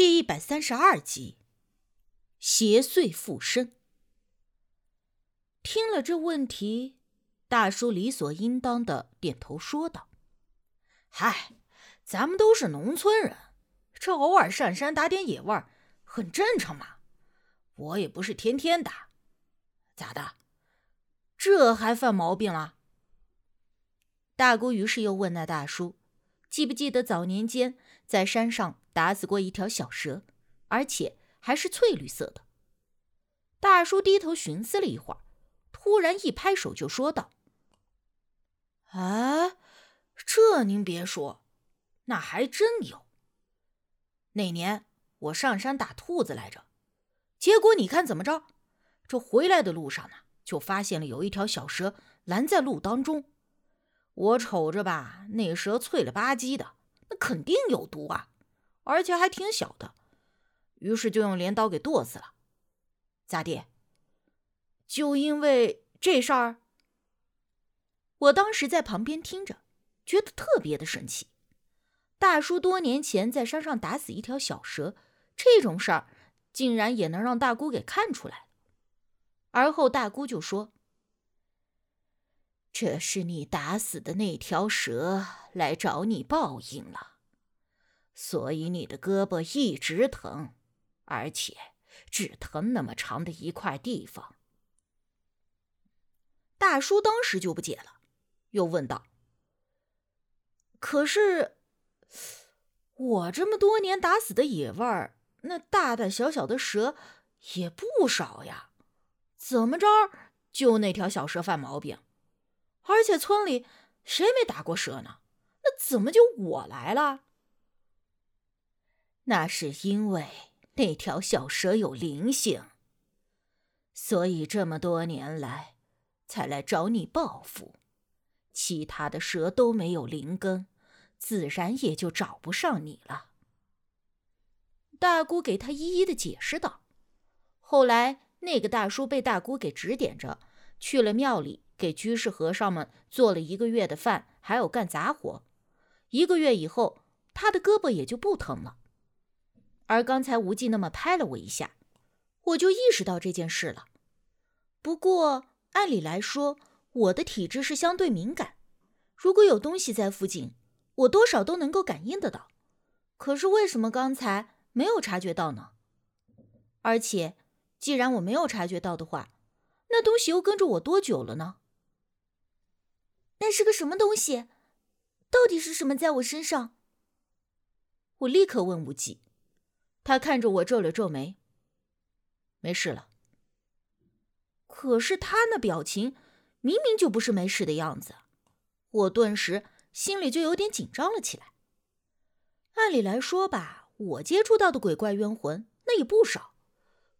第一百三十二集，邪祟附身。听了这问题，大叔理所应当的点头说道：“嗨，咱们都是农村人，这偶尔上山打点野味很正常嘛。我也不是天天打，咋的？这还犯毛病了？”大姑于是又问那大叔：“记不记得早年间在山上打死过一条小蛇，而且还是翠绿色的？”大叔低头寻思了一会儿，突然一拍手就说道：“啊，这您别说，那还真有。那年我上山打兔子来着，结果你看怎么着？这回来的路上呢，就发现了有一条小蛇拦在路当中。”我瞅着吧，那蛇脆了吧唧的，那肯定有毒啊，而且还挺小的。于是就用镰刀给剁死了。咋地？就因为这事儿？我当时在旁边听着，觉得特别的神奇。大叔多年前在山上打死一条小蛇，这种事儿竟然也能让大姑给看出来。而后大姑就说。这是你打死的那条蛇来找你报应了，所以你的胳膊一直疼，而且只疼那么长的一块地方。大叔当时就不解了，又问道：“可是我这么多年打死的野味儿，那大大小小的蛇也不少呀，怎么着就那条小蛇犯毛病？”而且村里谁没打过蛇呢？那怎么就我来了？那是因为那条小蛇有灵性，所以这么多年来才来找你报复。其他的蛇都没有灵根，自然也就找不上你了。大姑给他一一的解释道。后来那个大叔被大姑给指点着去了庙里。给居士和尚们做了一个月的饭，还有干杂活。一个月以后，他的胳膊也就不疼了。而刚才无忌那么拍了我一下，我就意识到这件事了。不过按理来说，我的体质是相对敏感，如果有东西在附近，我多少都能够感应得到。可是为什么刚才没有察觉到呢？而且，既然我没有察觉到的话，那东西又跟着我多久了呢？那是个什么东西？到底是什么在我身上？我立刻问无忌，他看着我皱了皱眉，没事了。可是他那表情明明就不是没事的样子，我顿时心里就有点紧张了起来。按理来说吧，我接触到的鬼怪冤魂那也不少，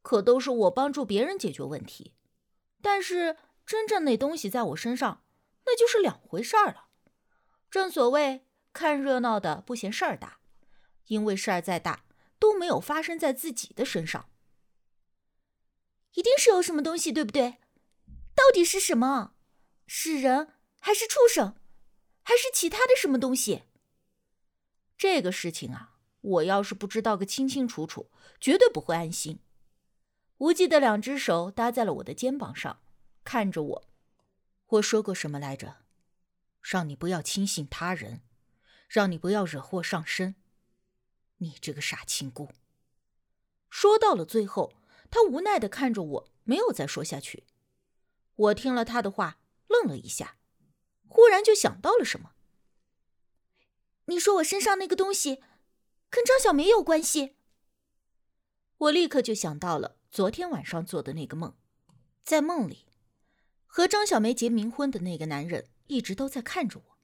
可都是我帮助别人解决问题，但是真正那东西在我身上。那就是两回事儿了。正所谓看热闹的不嫌事儿大，因为事儿再大都没有发生在自己的身上。一定是有什么东西，对不对？到底是什么？是人还是畜生，还是其他的什么东西？这个事情啊，我要是不知道个清清楚楚，绝对不会安心。无忌的两只手搭在了我的肩膀上，看着我。我说过什么来着？让你不要轻信他人，让你不要惹祸上身。你这个傻亲姑。说到了最后，他无奈的看着我，没有再说下去。我听了他的话，愣了一下，忽然就想到了什么。你说我身上那个东西，跟张小梅有关系？我立刻就想到了昨天晚上做的那个梦，在梦里。和张小梅结冥婚的那个男人一直都在看着我，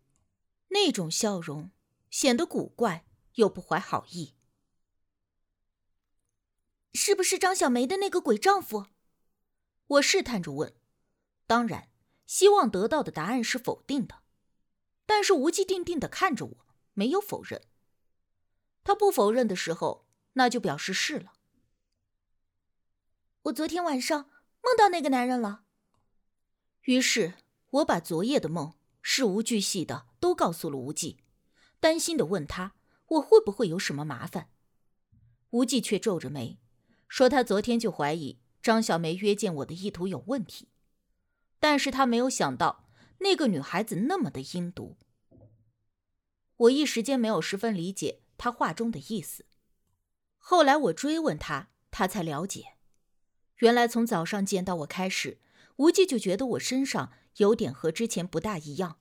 那种笑容显得古怪又不怀好意。是不是张小梅的那个鬼丈夫？我试探着问。当然，希望得到的答案是否定的，但是无忌定定的看着我，没有否认。他不否认的时候，那就表示是了。我昨天晚上梦到那个男人了。于是我把昨夜的梦事无巨细的都告诉了无忌，担心的问他我会不会有什么麻烦。无忌却皱着眉，说他昨天就怀疑张小梅约见我的意图有问题，但是他没有想到那个女孩子那么的阴毒。我一时间没有十分理解他话中的意思。后来我追问他，他才了解，原来从早上见到我开始，无忌就觉得我身上有点和之前不大一样，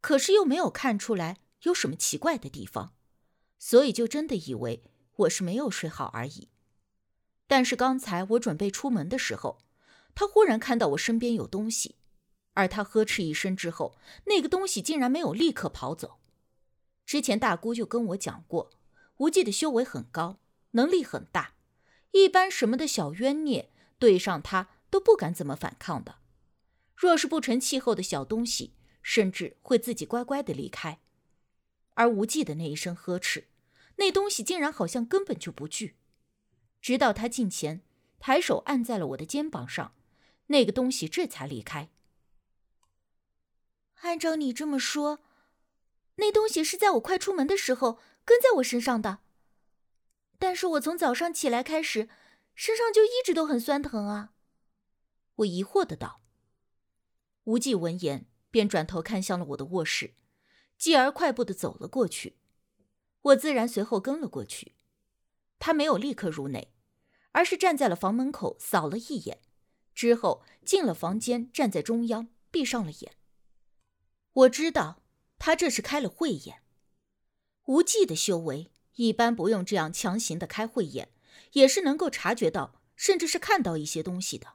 可是又没有看出来有什么奇怪的地方，所以就真的以为。我是没有睡好而已，但是刚才我准备出门的时候，他忽然看到我身边有东西，而他呵斥一声之后，那个东西竟然没有立刻跑走。之前大姑就跟我讲过，无忌的修为很高，能力很大，一般什么的小冤孽对上他都不敢怎么反抗的。若是不成气候的小东西，甚至会自己乖乖的离开。而无忌的那一声呵斥。那东西竟然好像根本就不惧，直到他近前，抬手按在了我的肩膀上，那个东西这才离开。按照你这么说，那东西是在我快出门的时候跟在我身上的，但是我从早上起来开始，身上就一直都很酸疼啊。我疑惑的道。无忌闻言，便转头看向了我的卧室，继而快步的走了过去。我自然随后跟了过去，他没有立刻入内，而是站在了房门口扫了一眼，之后进了房间，站在中央闭上了眼。我知道他这是开了慧眼。无忌的修为一般不用这样强行的开慧眼，也是能够察觉到，甚至是看到一些东西的。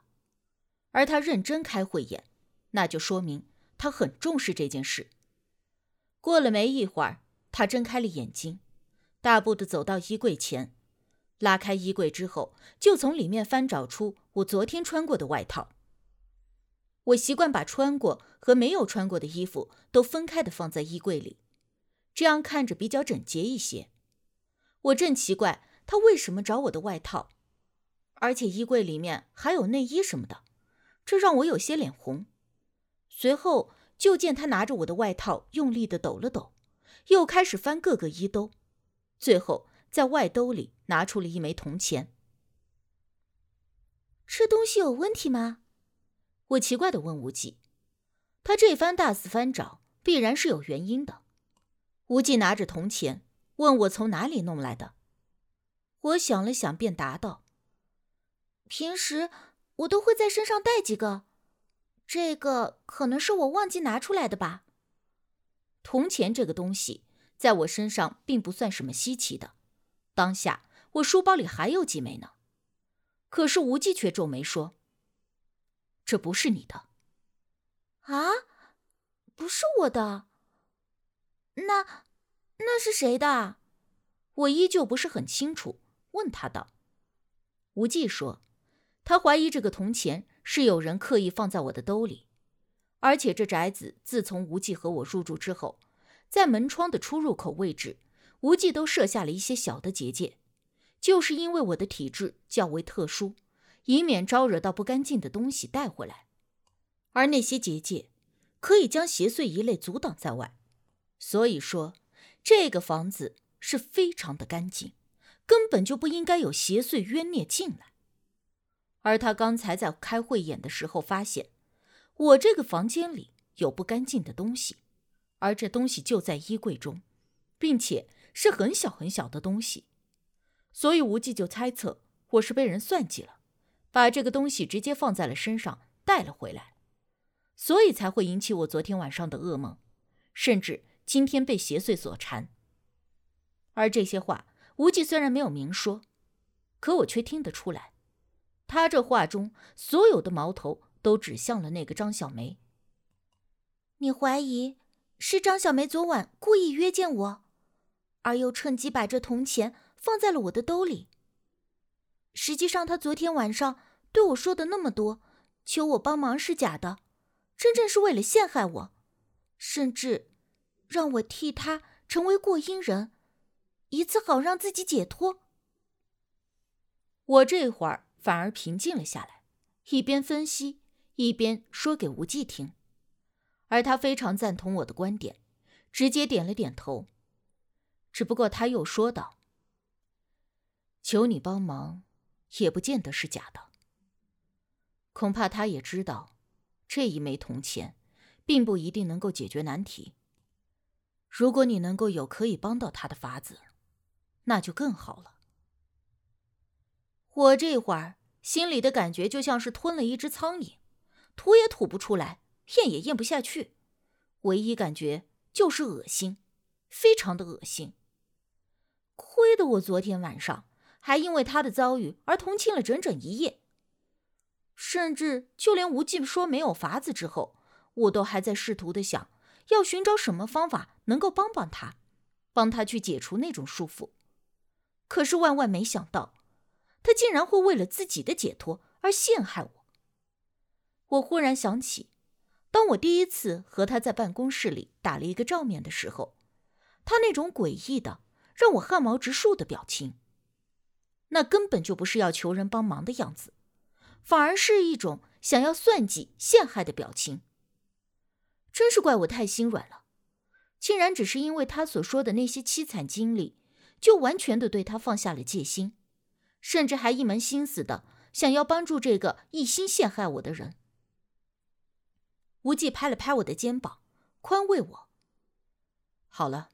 而他认真开慧眼，那就说明他很重视这件事。过了没一会儿。他睁开了眼睛，大步的走到衣柜前，拉开衣柜之后，就从里面翻找出我昨天穿过的外套。我习惯把穿过和没有穿过的衣服都分开的放在衣柜里，这样看着比较整洁一些。我正奇怪他为什么找我的外套，而且衣柜里面还有内衣什么的，这让我有些脸红。随后就见他拿着我的外套，用力的抖了抖。又开始翻各个衣兜，最后在外兜里拿出了一枚铜钱。这东西有问题吗？我奇怪的问无忌。他这番大肆翻找，必然是有原因的。无忌拿着铜钱，问我从哪里弄来的。我想了想，便答道：“平时我都会在身上带几个，这个可能是我忘记拿出来的吧。”铜钱这个东西，在我身上并不算什么稀奇的。当下我书包里还有几枚呢。可是无忌却皱眉说：“这不是你的。”啊，不是我的。那那是谁的？我依旧不是很清楚，问他道。无忌说：“他怀疑这个铜钱是有人刻意放在我的兜里。”而且这宅子自从无忌和我入住之后，在门窗的出入口位置，无忌都设下了一些小的结界，就是因为我的体质较为特殊，以免招惹到不干净的东西带回来。而那些结界可以将邪祟一类阻挡在外，所以说这个房子是非常的干净，根本就不应该有邪祟冤孽进来。而他刚才在开慧眼的时候发现。我这个房间里有不干净的东西，而这东西就在衣柜中，并且是很小很小的东西，所以无忌就猜测我是被人算计了，把这个东西直接放在了身上带了回来，所以才会引起我昨天晚上的噩梦，甚至今天被邪祟所缠。而这些话，无忌虽然没有明说，可我却听得出来，他这话中所有的矛头。都指向了那个张小梅。你怀疑是张小梅昨晚故意约见我，而又趁机把这铜钱放在了我的兜里。实际上，他昨天晚上对我说的那么多，求我帮忙是假的，真正是为了陷害我，甚至让我替他成为过阴人，以此好让自己解脱。我这会儿反而平静了下来，一边分析。一边说给无忌听，而他非常赞同我的观点，直接点了点头。只不过他又说道：“求你帮忙，也不见得是假的。恐怕他也知道，这一枚铜钱，并不一定能够解决难题。如果你能够有可以帮到他的法子，那就更好了。我这会儿心里的感觉就像是吞了一只苍蝇，吐也吐不出来，咽也咽不下去，唯一感觉就是恶心，非常的恶心。亏得我昨天晚上。还因为他的遭遇而同情了整整一夜，甚至就连无忌说没有法子之后，我都还在试图的想要寻找什么方法能够帮帮他，帮他去解除那种束缚。可是万万没想到，他竟然会为了自己的解脱而陷害我。我忽然想起，当我第一次和他在办公室里打了一个照面的时候，他那种诡异的让我汗毛直竖的表情。那根本就不是要求人帮忙的样子，反而是一种想要算计、陷害的表情。真是怪我太心软了，竟然只是因为他所说的那些凄惨经历，就完全的对他放下了戒心，甚至还一门心思的想要帮助这个一心陷害我的人。无忌拍了拍我的肩膀，宽慰我：“好了，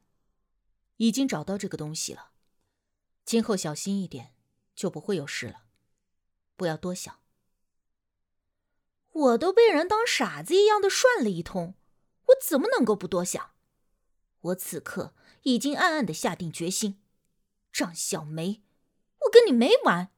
已经找到这个东西了，今后小心一点。”就不会有事了，不要多想。我都被人当傻子一样的涮了一通，我怎么能够不多想？我此刻已经暗暗的下定决心，张小梅，我跟你没完！